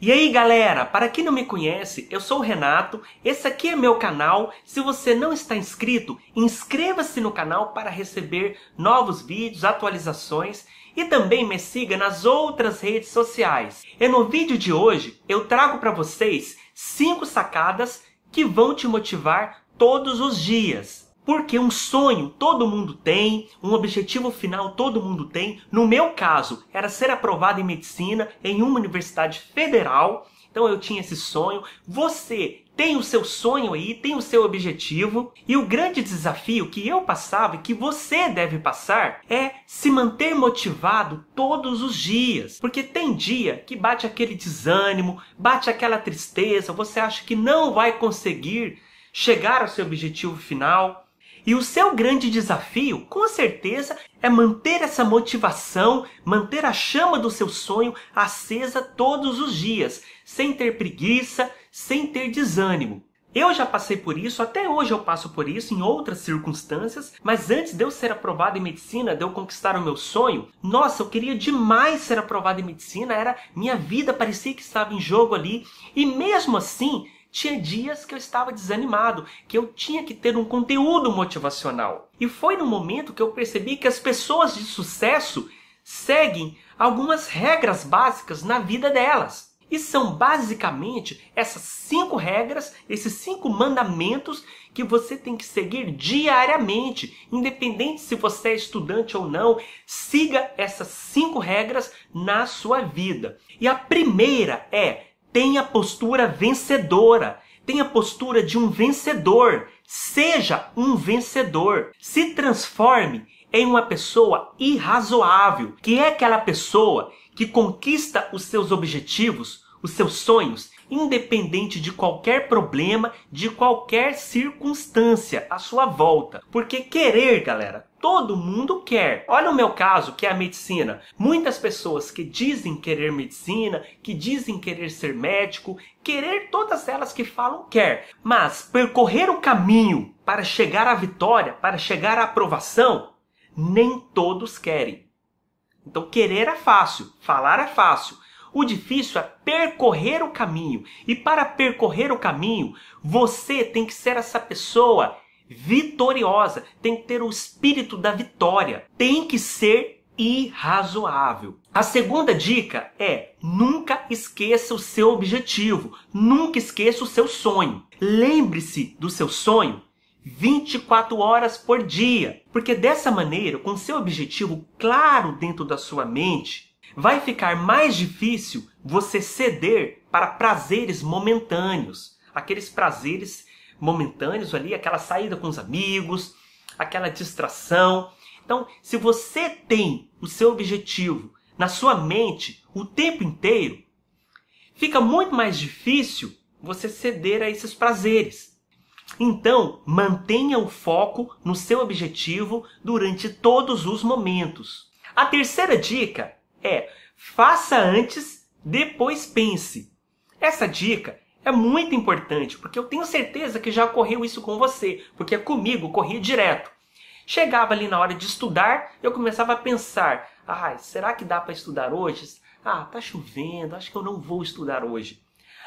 E aí galera, para quem não me conhece, eu sou o Renato, esse aqui é meu canal. Se você não está inscrito, inscreva-se no canal para receber novos vídeos, atualizações e também me siga nas outras redes sociais. E no vídeo de hoje eu trago para vocês 5 sacadas que vão te motivar todos os dias. Porque um sonho todo mundo tem, um objetivo final todo mundo tem. No meu caso, era ser aprovado em medicina em uma universidade federal. Então eu tinha esse sonho. Você tem o seu sonho aí, tem o seu objetivo. E o grande desafio que eu passava e que você deve passar é se manter motivado todos os dias. Porque tem dia que bate aquele desânimo, bate aquela tristeza, você acha que não vai conseguir chegar ao seu objetivo final. E o seu grande desafio, com certeza, é manter essa motivação, manter a chama do seu sonho acesa todos os dias, sem ter preguiça, sem ter desânimo. Eu já passei por isso, até hoje eu passo por isso em outras circunstâncias, mas antes de eu ser aprovado em medicina, de eu conquistar o meu sonho, nossa, eu queria demais ser aprovado em medicina, era minha vida parecia que estava em jogo ali, e mesmo assim, tinha dias que eu estava desanimado, que eu tinha que ter um conteúdo motivacional. E foi no momento que eu percebi que as pessoas de sucesso seguem algumas regras básicas na vida delas. E são basicamente essas cinco regras, esses cinco mandamentos que você tem que seguir diariamente, independente se você é estudante ou não. Siga essas cinco regras na sua vida. E a primeira é Tenha postura vencedora. Tenha postura de um vencedor. Seja um vencedor. Se transforme em uma pessoa irrazoável, que é aquela pessoa que conquista os seus objetivos, os seus sonhos, independente de qualquer problema, de qualquer circunstância à sua volta. Porque querer, galera, todo mundo quer. Olha o meu caso, que é a medicina. Muitas pessoas que dizem querer medicina, que dizem querer ser médico, querer todas elas que falam quer, mas percorrer o caminho para chegar à vitória, para chegar à aprovação, nem todos querem. Então querer é fácil, falar é fácil, o difícil é percorrer o caminho. E para percorrer o caminho, você tem que ser essa pessoa vitoriosa, tem que ter o espírito da vitória, tem que ser irrazoável. A segunda dica é: nunca esqueça o seu objetivo, nunca esqueça o seu sonho. Lembre-se do seu sonho 24 horas por dia, porque dessa maneira, com seu objetivo claro dentro da sua mente, vai ficar mais difícil você ceder para prazeres momentâneos. Aqueles prazeres momentâneos ali, aquela saída com os amigos, aquela distração. Então, se você tem o seu objetivo na sua mente o tempo inteiro, fica muito mais difícil você ceder a esses prazeres. Então, mantenha o foco no seu objetivo durante todos os momentos. A terceira dica é faça antes, depois pense. Essa dica é muito importante, porque eu tenho certeza que já ocorreu isso com você, porque comigo corria direto. Chegava ali na hora de estudar, eu começava a pensar: "Ai, ah, será que dá para estudar hoje? Ah, tá chovendo, acho que eu não vou estudar hoje."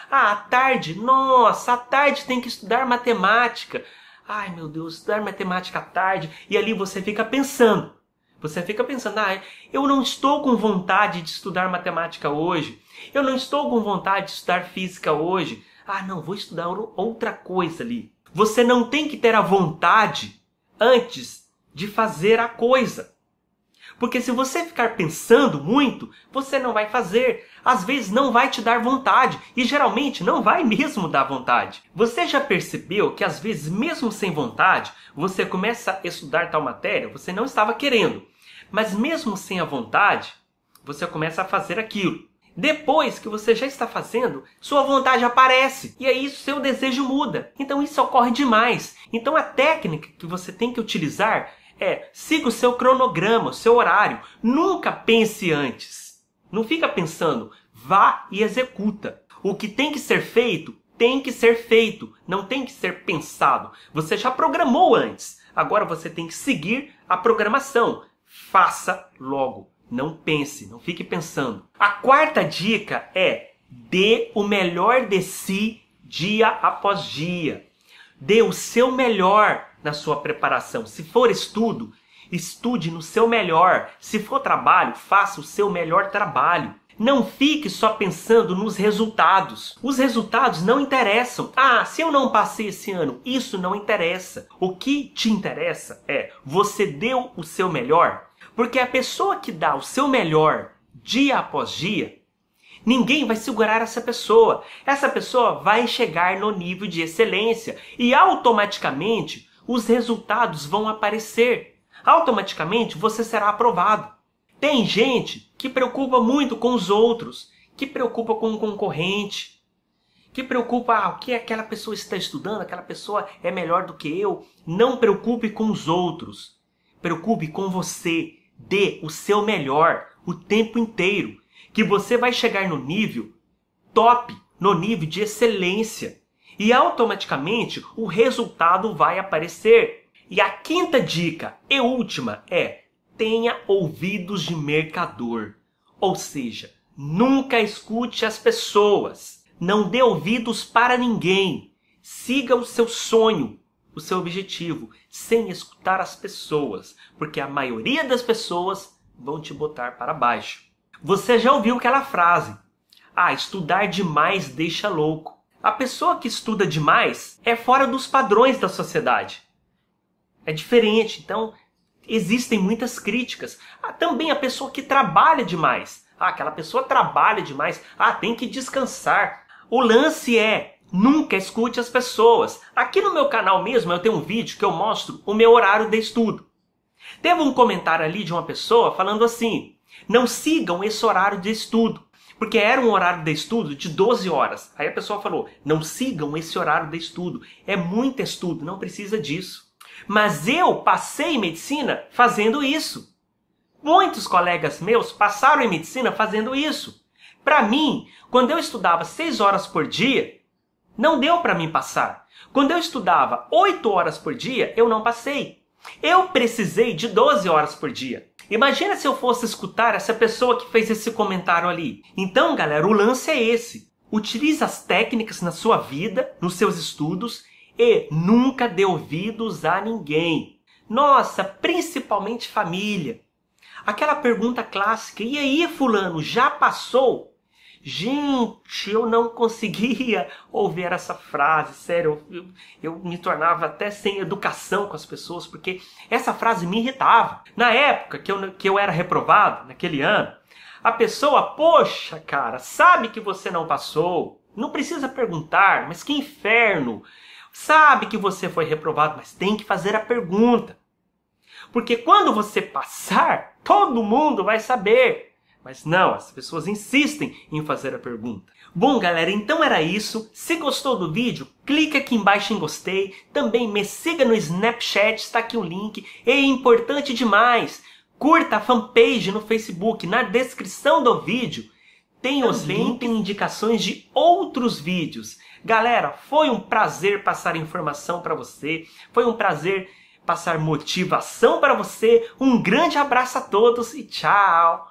Ah, à tarde, nossa, à tarde tem que estudar matemática. Ai, meu Deus, estudar matemática à tarde. E ali você fica pensando: você fica pensando, ah, eu não estou com vontade de estudar matemática hoje. Eu não estou com vontade de estudar física hoje. Ah, não, vou estudar outra coisa ali. Você não tem que ter a vontade antes de fazer a coisa. Porque se você ficar pensando muito, você não vai fazer. Às vezes não vai te dar vontade e geralmente não vai mesmo dar vontade. Você já percebeu que às vezes mesmo sem vontade, você começa a estudar tal matéria, você não estava querendo. Mas mesmo sem a vontade, você começa a fazer aquilo. Depois que você já está fazendo, sua vontade aparece e aí seu desejo muda. Então isso ocorre demais. Então a técnica que você tem que utilizar é siga o seu cronograma, o seu horário. Nunca pense antes. Não fica pensando, vá e executa. O que tem que ser feito, tem que ser feito, não tem que ser pensado. Você já programou antes. Agora você tem que seguir a programação. Faça logo. Não pense, não fique pensando. A quarta dica é Dê o melhor de si dia após dia. Dê o seu melhor na sua preparação. Se for estudo, estude no seu melhor. Se for trabalho, faça o seu melhor trabalho. Não fique só pensando nos resultados. Os resultados não interessam. Ah, se eu não passei esse ano, isso não interessa. O que te interessa é você deu o seu melhor. Porque a pessoa que dá o seu melhor dia após dia, Ninguém vai segurar essa pessoa. Essa pessoa vai chegar no nível de excelência e automaticamente os resultados vão aparecer. Automaticamente você será aprovado. Tem gente que preocupa muito com os outros, que preocupa com o concorrente, que preocupa ah, o que aquela pessoa está estudando, aquela pessoa é melhor do que eu. Não preocupe com os outros. Preocupe com você. Dê o seu melhor o tempo inteiro que você vai chegar no nível top, no nível de excelência. E automaticamente o resultado vai aparecer. E a quinta dica e última é: tenha ouvidos de mercador. Ou seja, nunca escute as pessoas. Não dê ouvidos para ninguém. Siga o seu sonho, o seu objetivo, sem escutar as pessoas, porque a maioria das pessoas vão te botar para baixo. Você já ouviu aquela frase: Ah, estudar demais deixa louco. A pessoa que estuda demais é fora dos padrões da sociedade. É diferente, então existem muitas críticas. Ah, também a pessoa que trabalha demais. Ah, aquela pessoa trabalha demais. Ah, tem que descansar. O lance é nunca escute as pessoas. Aqui no meu canal mesmo eu tenho um vídeo que eu mostro o meu horário de estudo. Teve um comentário ali de uma pessoa falando assim: não sigam esse horário de estudo. Porque era um horário de estudo de 12 horas. Aí a pessoa falou: não sigam esse horário de estudo. É muito estudo, não precisa disso. Mas eu passei em medicina fazendo isso. Muitos colegas meus passaram em medicina fazendo isso. Para mim, quando eu estudava 6 horas por dia, não deu para mim passar. Quando eu estudava 8 horas por dia, eu não passei. Eu precisei de 12 horas por dia. Imagina se eu fosse escutar essa pessoa que fez esse comentário ali. Então, galera, o lance é esse. Utilize as técnicas na sua vida, nos seus estudos e nunca dê ouvidos a ninguém. Nossa, principalmente família. Aquela pergunta clássica: e aí, Fulano, já passou? Gente, eu não conseguia ouvir essa frase, sério, eu, eu, me tornava até sem educação com as pessoas, porque essa frase me irritava. Na época que eu, que eu era reprovado, naquele ano, a pessoa, poxa, cara, sabe que você não passou, não precisa perguntar, mas que inferno! Sabe que você foi reprovado, mas tem que fazer a pergunta. Porque quando você passar, todo mundo vai saber. Mas não, as pessoas insistem em fazer a pergunta. Bom, galera, então era isso. Se gostou do vídeo, clique aqui embaixo em gostei. Também me siga no Snapchat, está aqui o link. E importante demais, curta a fanpage no Facebook. Na descrição do vídeo tem os links e indicações de outros vídeos. Galera, foi um prazer passar informação para você. Foi um prazer passar motivação para você. Um grande abraço a todos e tchau!